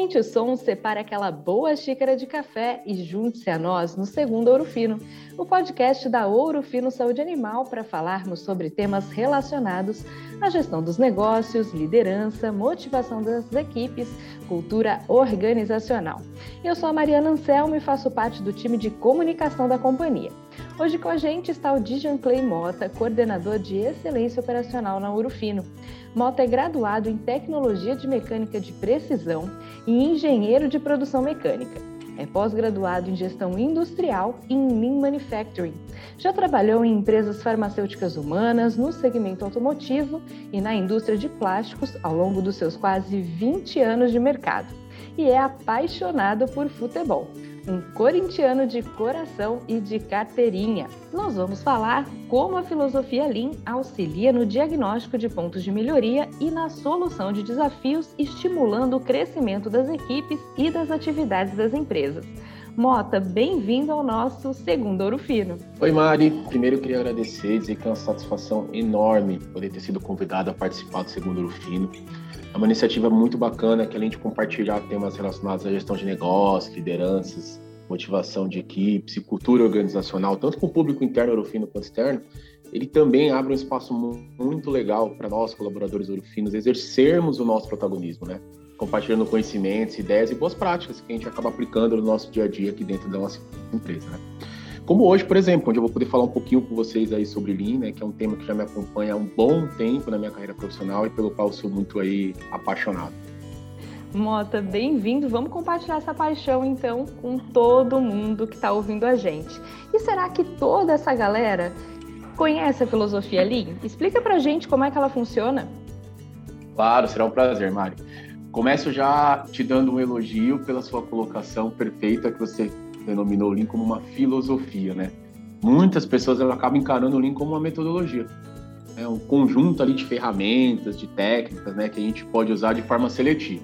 Aumente o som, separe aquela boa xícara de café e junte-se a nós no segundo Ouro Fino, o podcast da Ouro Fino Saúde Animal para falarmos sobre temas relacionados à gestão dos negócios, liderança, motivação das equipes, cultura organizacional. Eu sou a Mariana Anselmo e faço parte do time de comunicação da companhia. Hoje com a gente está o Dijan Clay Mota, coordenador de excelência operacional na Ouro Fino. Mota é graduado em Tecnologia de Mecânica de Precisão e Engenheiro de Produção Mecânica. É pós-graduado em Gestão Industrial e em Lean Manufacturing. Já trabalhou em empresas farmacêuticas humanas, no segmento automotivo e na indústria de plásticos ao longo dos seus quase 20 anos de mercado. E é apaixonado por futebol um corintiano de coração e de carteirinha. Nós vamos falar como a filosofia Lean auxilia no diagnóstico de pontos de melhoria e na solução de desafios, estimulando o crescimento das equipes e das atividades das empresas. Mota, bem-vindo ao nosso segundo Ouro Fino. Oi, Mari. Primeiro eu queria agradecer e dizer que é uma satisfação enorme poder ter sido convidado a participar do segundo Ouro Fino. É uma iniciativa muito bacana que, além de compartilhar temas relacionados à gestão de negócios, lideranças, motivação de equipes e cultura organizacional, tanto com o público interno Orofino quanto externo, ele também abre um espaço muito legal para nós, colaboradores Orofinos, exercermos o nosso protagonismo, né? Compartilhando conhecimentos, ideias e boas práticas que a gente acaba aplicando no nosso dia a dia aqui dentro da nossa empresa, né? Como hoje, por exemplo, onde eu vou poder falar um pouquinho com vocês aí sobre Lean, né, que é um tema que já me acompanha há um bom tempo na minha carreira profissional e pelo qual sou muito aí apaixonado. Mota, bem-vindo. Vamos compartilhar essa paixão então com todo mundo que está ouvindo a gente. E será que toda essa galera conhece a filosofia Lean? Explica pra gente como é que ela funciona. Claro, será um prazer, Mari. Começo já te dando um elogio pela sua colocação perfeita que você denominou o Lean como uma filosofia, né? Muitas pessoas acabam encarando o Lean como uma metodologia. É um conjunto ali de ferramentas, de técnicas, né, que a gente pode usar de forma seletiva.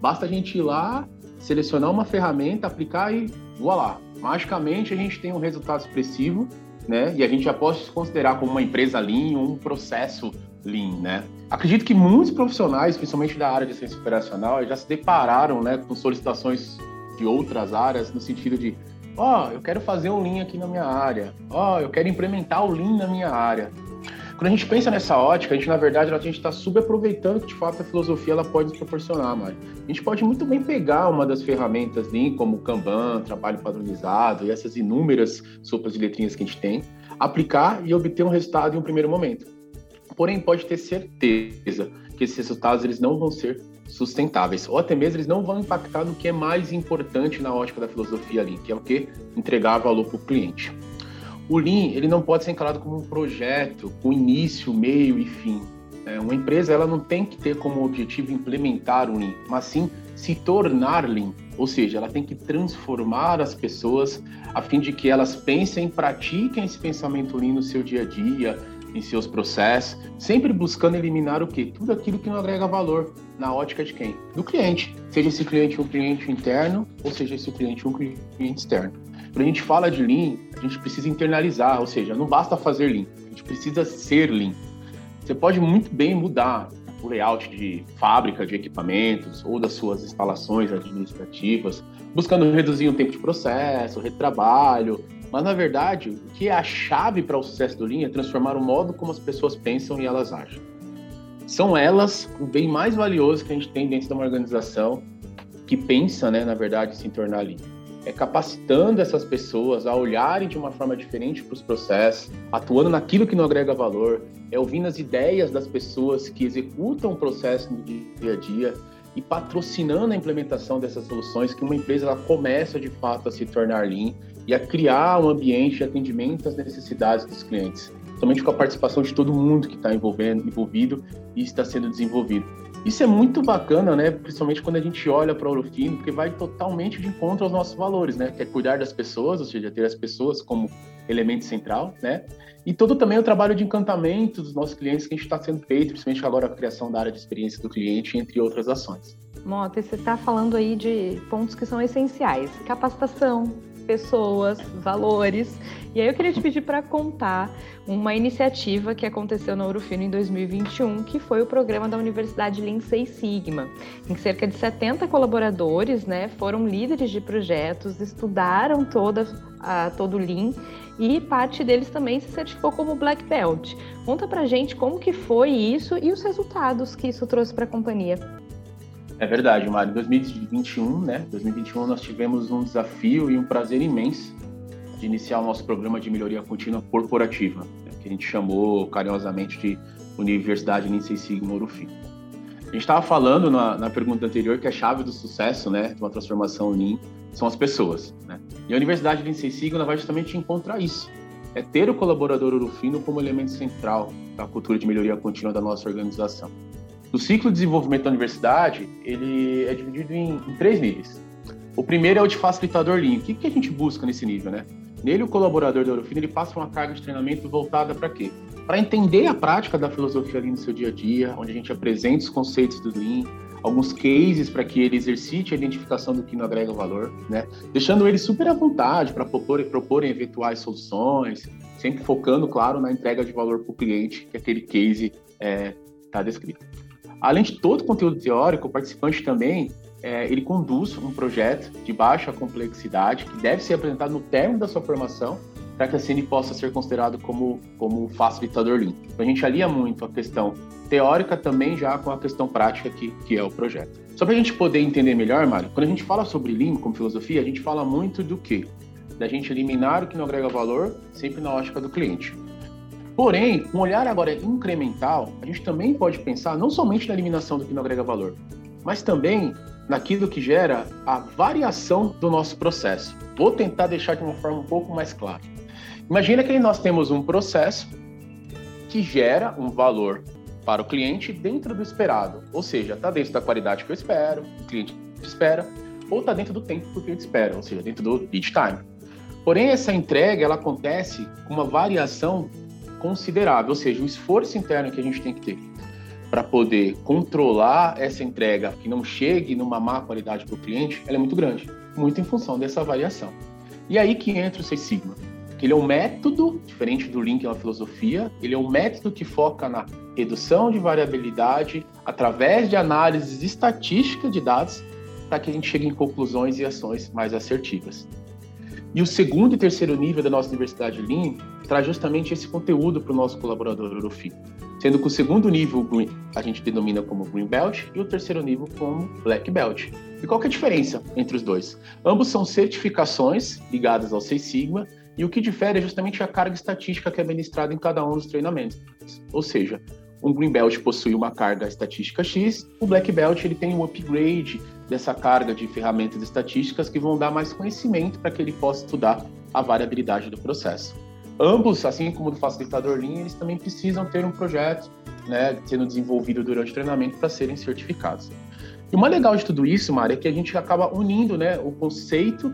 Basta a gente ir lá, selecionar uma ferramenta, aplicar e voilá. Magicamente a gente tem um resultado expressivo, né? E a gente já pode se considerar como uma empresa Lean um processo Lean, né? Acredito que muitos profissionais, principalmente da área de ciência operacional, já se depararam, né, com solicitações de outras áreas no sentido de, ó, oh, eu quero fazer um Lean aqui na minha área, ó, oh, eu quero implementar o Lean na minha área. Quando a gente pensa nessa ótica, a gente, na verdade, a gente está subaproveitando que, de fato, a filosofia ela pode nos proporcionar, Mari. A gente pode muito bem pegar uma das ferramentas Lean, como o Kanban, trabalho padronizado e essas inúmeras sopas de letrinhas que a gente tem, aplicar e obter um resultado em um primeiro momento. Porém, pode ter certeza que esses resultados eles não vão ser sustentáveis, ou até mesmo eles não vão impactar no que é mais importante na ótica da filosofia Lean, que é o que? Entregar valor para o cliente. O Lean, ele não pode ser encarado como um projeto com início, meio e fim. É, uma empresa, ela não tem que ter como objetivo implementar o Lean, mas sim se tornar Lean. Ou seja, ela tem que transformar as pessoas a fim de que elas pensem pratiquem esse pensamento Lean no seu dia a dia, em seus processos, sempre buscando eliminar o quê? Tudo aquilo que não agrega valor na ótica de quem? Do cliente. Seja esse cliente um cliente interno ou seja esse cliente um cliente externo. Quando a gente fala de Lean, a gente precisa internalizar, ou seja, não basta fazer Lean, a gente precisa ser Lean. Você pode muito bem mudar o layout de fábrica de equipamentos ou das suas instalações administrativas, buscando reduzir o tempo de processo, retrabalho, mas na verdade, o que é a chave para o sucesso do Lean é transformar o modo como as pessoas pensam e elas agem. São elas o bem mais valioso que a gente tem dentro de uma organização que pensa, né, na verdade, se tornar Lean é capacitando essas pessoas a olharem de uma forma diferente para os processos, atuando naquilo que não agrega valor, é ouvindo as ideias das pessoas que executam o processo no dia a dia e patrocinando a implementação dessas soluções que uma empresa ela começa de fato a se tornar lean e a criar um ambiente de atendimento às necessidades dos clientes, somente com a participação de todo mundo que está envolvido e está sendo desenvolvido. Isso é muito bacana, né? Principalmente quando a gente olha para o Ourofino, porque vai totalmente de encontro aos nossos valores, né? Que é cuidar das pessoas, ou seja, ter as pessoas como elemento central, né? E todo também o trabalho de encantamento dos nossos clientes que a gente está sendo feito, principalmente agora a criação da área de experiência do cliente, entre outras ações. Mota, você está falando aí de pontos que são essenciais: capacitação, pessoas, valores. E aí eu queria te pedir para contar uma iniciativa que aconteceu na Urufino em 2021, que foi o programa da Universidade Six Sigma, em que cerca de 70 colaboradores, né, foram líderes de projetos, estudaram toda a, todo o Lean e parte deles também se certificou como Black Belt. Conta pra gente como que foi isso e os resultados que isso trouxe para a companhia. É verdade, Mário. Em 2021, né? 2021 nós tivemos um desafio e um prazer imenso de iniciar o nosso programa de melhoria contínua corporativa, né, que a gente chamou carinhosamente de Universidade Six Sigma Urufino. A gente estava falando na, na, pergunta anterior que a chave do sucesso, né, de uma transformação Lean, são as pessoas, né? E a Universidade Six Sigma vai justamente encontrar isso. É ter o colaborador urufino como elemento central da cultura de melhoria contínua da nossa organização. O ciclo de desenvolvimento da universidade, ele é dividido em, em três níveis. O primeiro é o de facilitador Lean. O que, que a gente busca nesse nível, né? Nele, o colaborador da Eurofino ele passa uma carga de treinamento voltada para quê? Para entender a prática da filosofia Lean no seu dia a dia, onde a gente apresenta os conceitos do Lean, alguns cases para que ele exercite a identificação do que não agrega valor, né? Deixando ele super à vontade para propor, proporem eventuais soluções, sempre focando, claro, na entrega de valor para o cliente, que aquele case está é, tá descrito. Além de todo o conteúdo teórico, o participante também é, ele conduz um projeto de baixa complexidade que deve ser apresentado no término da sua formação para que assim ele possa ser considerado como, como facilitador. Então, a gente alia muito a questão teórica também já com a questão prática que, que é o projeto. Só para a gente poder entender melhor, Mário, quando a gente fala sobre Lean como filosofia, a gente fala muito do quê? Da gente eliminar o que não agrega valor, sempre na ótica do cliente. Porém, um olhar agora incremental, a gente também pode pensar não somente na eliminação do que não agrega valor, mas também naquilo que gera a variação do nosso processo. Vou tentar deixar de uma forma um pouco mais clara. Imagina que nós temos um processo que gera um valor para o cliente dentro do esperado, ou seja, está dentro da qualidade que eu espero, o cliente espera, ou está dentro do tempo que o cliente espera, ou seja, dentro do lead time. Porém, essa entrega ela acontece com uma variação considerável, ou seja, o esforço interno que a gente tem que ter para poder controlar essa entrega que não chegue numa má qualidade para o cliente, ela é muito grande, muito em função dessa variação. E aí que entra o Seis Sigma, que ele é um método, diferente do Lean, que é uma filosofia, ele é um método que foca na redução de variabilidade através de análises estatísticas de dados para que a gente chegue em conclusões e ações mais assertivas. E o segundo e terceiro nível da nossa Universidade Lean traz justamente esse conteúdo para o nosso colaborador Urufi. Sendo que o segundo nível a gente denomina como Green Belt e o terceiro nível como Black Belt. E qual é a diferença entre os dois? Ambos são certificações ligadas ao Seis Sigma e o que difere é justamente a carga estatística que é ministrada em cada um dos treinamentos. Ou seja, um Green Belt possui uma carga estatística X, o Black Belt ele tem um upgrade dessa carga de ferramentas estatísticas que vão dar mais conhecimento para que ele possa estudar a variabilidade do processo. Ambos, assim como do facilitador Lean, eles também precisam ter um projeto né, sendo desenvolvido durante o treinamento para serem certificados. E o mais legal de tudo isso, Mari, é que a gente acaba unindo né, o conceito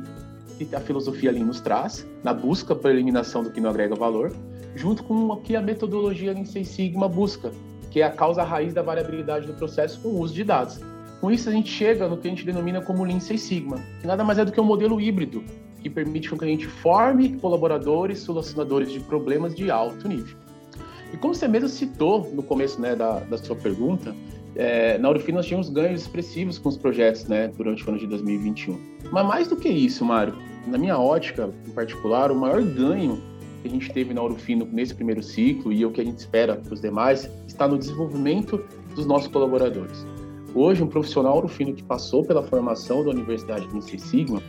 que a filosofia Lean nos traz, na busca por eliminação do que não agrega valor, junto com o que a metodologia Lean Six Sigma busca, que é a causa raiz da variabilidade do processo com o uso de dados. Com isso, a gente chega no que a gente denomina como Lean Six Sigma, que nada mais é do que um modelo híbrido, que permite que a gente forme colaboradores, solucionadores de problemas de alto nível. E como você mesmo citou no começo né, da, da sua pergunta, é, na Urufino nós tínhamos ganhos expressivos com os projetos né, durante o ano de 2021. Mas mais do que isso, Mário, na minha ótica em particular, o maior ganho que a gente teve na Urufino nesse primeiro ciclo e o que a gente espera para os demais está no desenvolvimento dos nossos colaboradores. Hoje, um profissional urufino que passou pela formação da Universidade de Ince Sigma,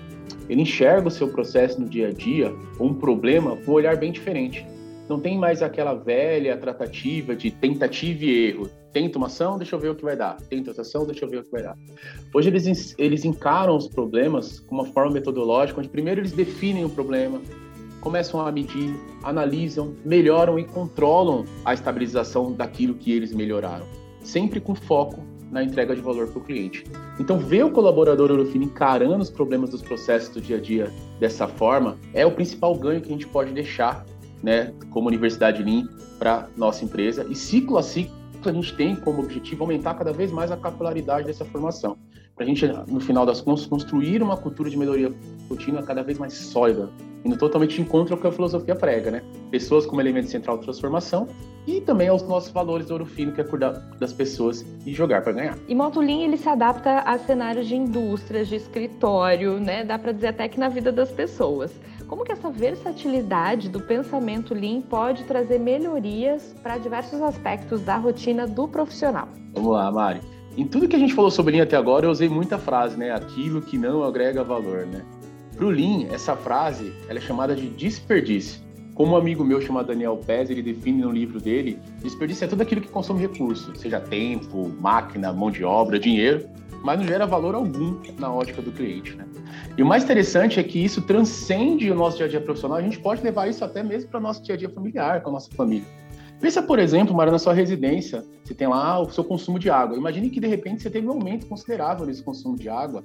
ele enxerga o seu processo no dia a dia, um problema, com um olhar bem diferente. Não tem mais aquela velha tratativa de tentativa e erro. Tenta uma ação, deixa eu ver o que vai dar. Tenta outra ação, deixa eu ver o que vai dar. Hoje eles, eles encaram os problemas com uma forma metodológica, onde primeiro eles definem o problema, começam a medir, analisam, melhoram e controlam a estabilização daquilo que eles melhoraram. Sempre com foco na entrega de valor para o cliente. Então, ver o colaborador Eurofino encarando os problemas dos processos do dia a dia dessa forma é o principal ganho que a gente pode deixar, né, como Universidade Lean para nossa empresa. E ciclo a ciclo, a gente tem como objetivo aumentar cada vez mais a capilaridade dessa formação. para a gente, no final das contas, construir uma cultura de melhoria contínua cada vez mais sólida, indo totalmente em contra o que a filosofia prega, né? Pessoas como elemento central de transformação e também aos nossos valores ouro fino, que é cuidar das pessoas e jogar para ganhar. E Motolin, ele se adapta a cenários de indústrias, de escritório, né? Dá para dizer até que na vida das pessoas. Como que essa versatilidade do pensamento Lean pode trazer melhorias para diversos aspectos da rotina do profissional? Vamos lá, Mari. Em tudo que a gente falou sobre Lean até agora, eu usei muita frase, né? Aquilo que não agrega valor, né? Para o Lean, essa frase ela é chamada de desperdício. Como um amigo meu chamado Daniel Pez, ele define no livro dele, desperdício é tudo aquilo que consome recurso, seja tempo, máquina, mão de obra, dinheiro, mas não gera valor algum na ótica do cliente, né? E o mais interessante é que isso transcende o nosso dia a dia profissional, a gente pode levar isso até mesmo para o nosso dia a dia familiar, com a nossa família. Pensa, por exemplo, Mara, na sua residência, você tem lá o seu consumo de água. Imagine que de repente você teve um aumento considerável nesse consumo de água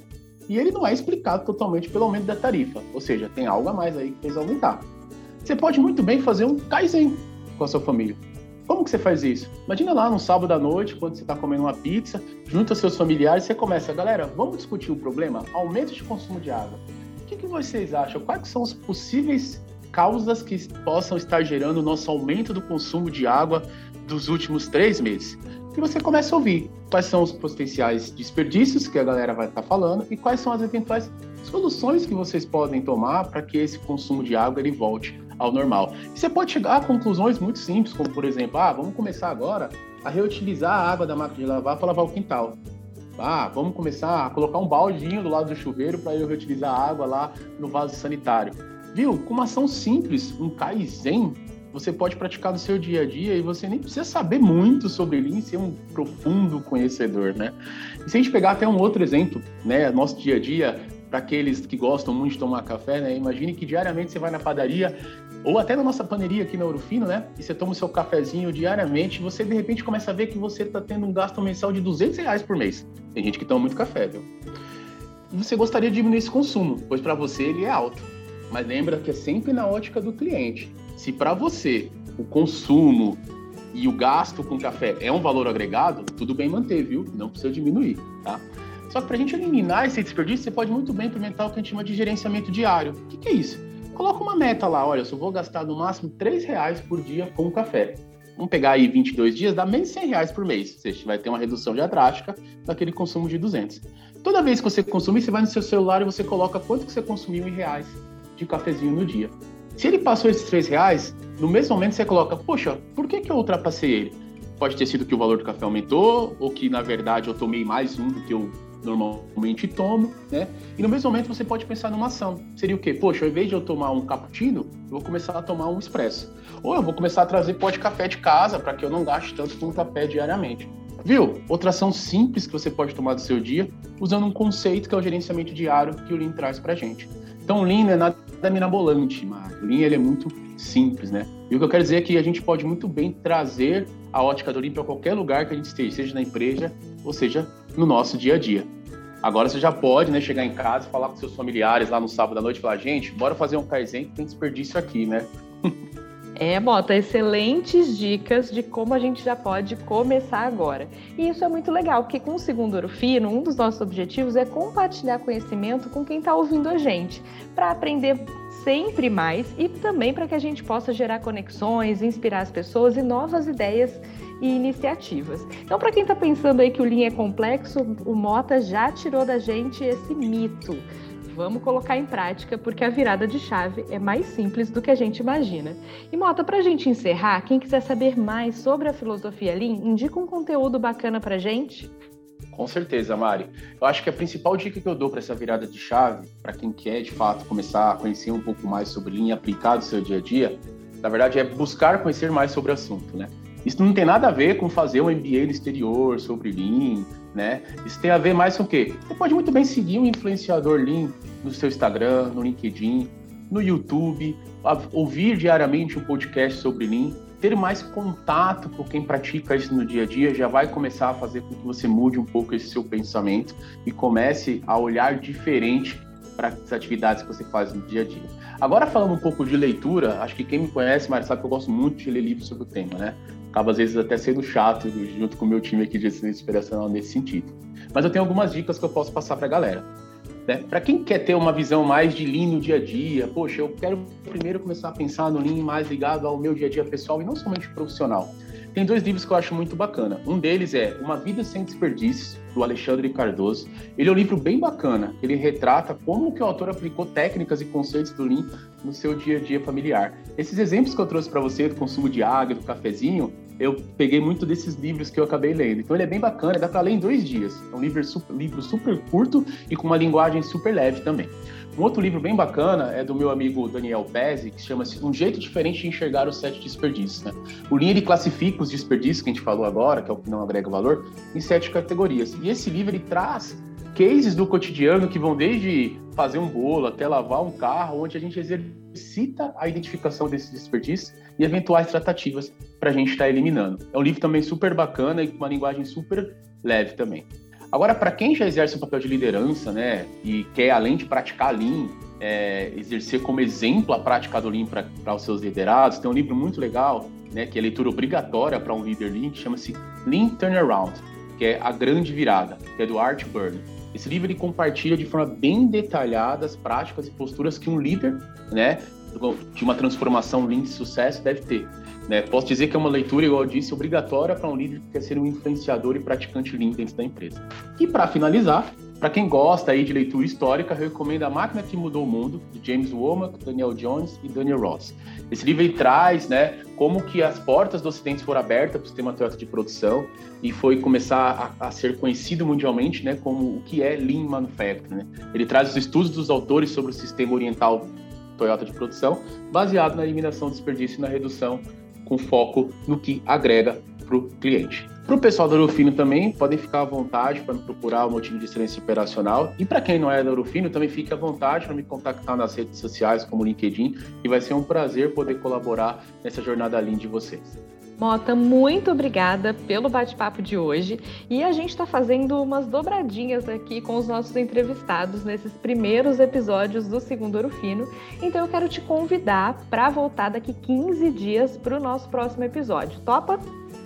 e ele não é explicado totalmente pelo aumento da tarifa, ou seja, tem algo a mais aí que fez aumentar. Você pode muito bem fazer um Kaizen com a sua família. Como que você faz isso? Imagina lá no sábado à noite, quando você está comendo uma pizza, junto aos seus familiares, você começa, galera, vamos discutir o problema? Aumento de consumo de água. O que, que vocês acham? Quais são as possíveis causas que possam estar gerando o nosso aumento do consumo de água dos últimos três meses? E você começa a ouvir quais são os potenciais desperdícios que a galera vai estar falando e quais são as eventuais soluções que vocês podem tomar para que esse consumo de água ele volte ao normal. E você pode chegar a conclusões muito simples, como por exemplo, ah, vamos começar agora a reutilizar a água da máquina de lavar para lavar o quintal. Ah, vamos começar a colocar um baldinho do lado do chuveiro para eu reutilizar a água lá no vaso sanitário. Viu? Com uma ação simples, um Kaizen, você pode praticar no seu dia a dia e você nem precisa saber muito sobre Lean, ser um profundo conhecedor, né? E se a gente pegar até um outro exemplo, né, nosso dia a dia, para aqueles que gostam muito de tomar café, né? Imagine que diariamente você vai na padaria ou até na nossa paneria aqui na Urufino, né? E você toma o seu cafezinho diariamente, você de repente começa a ver que você está tendo um gasto mensal de 200 reais por mês. Tem gente que toma muito café, viu? E você gostaria de diminuir esse consumo, pois para você ele é alto. Mas lembra que é sempre na ótica do cliente. Se para você o consumo e o gasto com café é um valor agregado, tudo bem manter, viu? Não precisa diminuir, tá? Só que para a gente eliminar esse desperdício, você pode muito bem implementar o que a gente chama de gerenciamento diário. O que, que é isso? Coloca uma meta lá, olha, eu só vou gastar no máximo 3 reais por dia com café. Vamos pegar aí 22 dias, dá menos 100 reais por mês. Você vai ter uma redução já drástica daquele consumo de 200. Toda vez que você consumir, você vai no seu celular e você coloca quanto que você consumiu em reais de cafezinho no dia. Se ele passou esses 3 reais, no mesmo momento você coloca, poxa, por que, que eu ultrapassei ele? Pode ter sido que o valor do café aumentou, ou que na verdade eu tomei mais um do que eu normalmente tomo, né? E no mesmo momento você pode pensar numa ação. Seria o quê? Poxa, ao invés de eu tomar um cappuccino, eu vou começar a tomar um expresso. Ou eu vou começar a trazer pó de café de casa para que eu não gaste tanto com café diariamente. Viu? Outra ação simples que você pode tomar do seu dia, usando um conceito que é o gerenciamento diário que o Lean traz pra gente. Então, Lean não é nada mirabolante, mas o Lean ele é muito simples, né? E o que eu quero dizer é que a gente pode muito bem trazer a ótica do Lean para qualquer lugar que a gente esteja, seja na empresa ou seja no nosso dia a dia. Agora você já pode né, chegar em casa falar com seus familiares lá no sábado à noite e falar, gente, bora fazer um Kaizen que tem desperdício aqui, né? É, Bota, excelentes dicas de como a gente já pode começar agora. E isso é muito legal, porque com o Segundo Ouro Fino, um dos nossos objetivos é compartilhar conhecimento com quem está ouvindo a gente, para aprender sempre mais e também para que a gente possa gerar conexões, inspirar as pessoas e novas ideias e iniciativas. Então, para quem está pensando aí que o Lean é complexo, o Mota já tirou da gente esse mito. Vamos colocar em prática, porque a virada de chave é mais simples do que a gente imagina. E Mota, para a gente encerrar, quem quiser saber mais sobre a filosofia Lean, indica um conteúdo bacana para gente. Com certeza, Mari. Eu acho que a principal dica que eu dou para essa virada de chave, para quem quer de fato começar a conhecer um pouco mais sobre Lean aplicado no seu dia a dia, na verdade é buscar conhecer mais sobre o assunto, né? Isso não tem nada a ver com fazer um MBA no exterior sobre Lean, né? Isso tem a ver mais com o quê? Você pode muito bem seguir um influenciador Lean no seu Instagram, no LinkedIn, no YouTube, ouvir diariamente um podcast sobre Lean, ter mais contato com quem pratica isso no dia a dia já vai começar a fazer com que você mude um pouco esse seu pensamento e comece a olhar diferente para as atividades que você faz no dia a dia. Agora, falando um pouco de leitura, acho que quem me conhece, mas sabe que eu gosto muito de ler livros sobre o tema, né? Acaba às vezes até sendo chato junto com o meu time aqui de excelência operacional nesse sentido. Mas eu tenho algumas dicas que eu posso passar para a galera. Né? Para quem quer ter uma visão mais de Lean no dia a dia, poxa, eu quero primeiro começar a pensar no Lean mais ligado ao meu dia a dia pessoal e não somente profissional. Tem dois livros que eu acho muito bacana. Um deles é Uma Vida Sem Desperdícios, do Alexandre Cardoso. Ele é um livro bem bacana. Ele retrata como que o autor aplicou técnicas e conceitos do Lean no seu dia a dia familiar. Esses exemplos que eu trouxe para você do consumo de água, do cafezinho, eu peguei muito desses livros que eu acabei lendo. Então ele é bem bacana, dá para ler em dois dias. É um livro super, livro super curto e com uma linguagem super leve também. Um outro livro bem bacana é do meu amigo Daniel Pezzi, que chama-se Um Jeito Diferente de Enxergar os Sete Desperdícios. Né? O Lean ele classifica os desperdícios que a gente falou agora, que é o que não agrega valor, em sete categorias. E esse livro ele traz cases do cotidiano que vão desde fazer um bolo até lavar um carro, onde a gente exercita a identificação desses desperdícios e eventuais tratativas para a gente estar tá eliminando. É um livro também super bacana e com uma linguagem super leve também. Agora, para quem já exerce um papel de liderança, né, e quer, além de praticar Lean, é, exercer como exemplo a prática do Lean para os seus liderados, tem um livro muito legal, né, que é leitura obrigatória para um líder Lean, que chama-se Lean Turnaround, que é A Grande Virada, que é do Art Burn. Esse livro ele compartilha de forma bem detalhada as práticas e posturas que um líder, né, de uma transformação Lean de sucesso deve ter. Né? Posso dizer que é uma leitura, igual eu disse, obrigatória para um líder que quer ser um influenciador e praticante Lean dentro da empresa. E para finalizar, para quem gosta aí de leitura histórica, eu recomendo A Máquina que Mudou o Mundo, de James Womack, Daniel Jones e Daniel Ross. Esse livro traz né, como que as portas do Ocidente foram abertas para o sistema Toyota de produção e foi começar a, a, ser conhecido mundialmente né, como o que é Lean Manufacturing. Né? Ele traz os estudos dos autores sobre o sistema oriental Toyota de produção, baseado na eliminação do desperdício e na redução com foco no que agrega para o cliente. Para o pessoal da Eurofino também, podem ficar à vontade para me procurar o motivo de excelência operacional. E para quem não é da Eurofino, também fique à vontade para me contactar nas redes sociais como LinkedIn, e vai ser um prazer poder colaborar nessa jornada linda de vocês. Mota, muito obrigada pelo bate-papo de hoje. E a gente está fazendo umas dobradinhas aqui com os nossos entrevistados nesses primeiros episódios do Segundo Ouro Fino. Então eu quero te convidar para voltar daqui 15 dias para o nosso próximo episódio. Topa?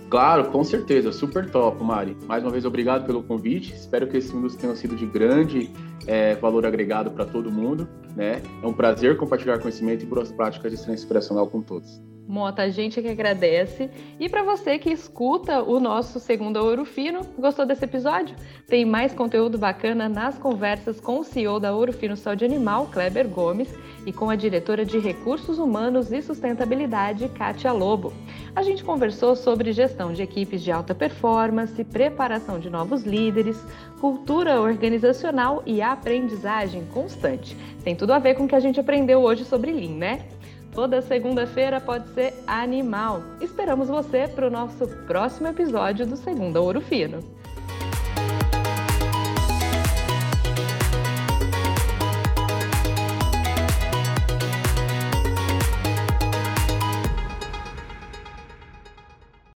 Claro, com certeza, super top, Mari. Mais uma vez, obrigado pelo convite. Espero que esse minutos tenham sido de grande é, valor agregado para todo mundo. Né? É um prazer compartilhar conhecimento e boas práticas de excelência operacional com todos. Mota, a gente que agradece. E para você que escuta o nosso segundo Ouro Fino, gostou desse episódio? Tem mais conteúdo bacana nas conversas com o CEO da Ouro Fino Saúde Animal, Kleber Gomes, e com a diretora de Recursos Humanos e Sustentabilidade, Kátia Lobo. A gente conversou sobre gestão de equipes de alta performance, preparação de novos líderes, cultura organizacional e aprendizagem constante. Tem tudo a ver com o que a gente aprendeu hoje sobre Lean, né? Toda segunda-feira pode ser animal. Esperamos você para o nosso próximo episódio do Segunda Ouro Fino.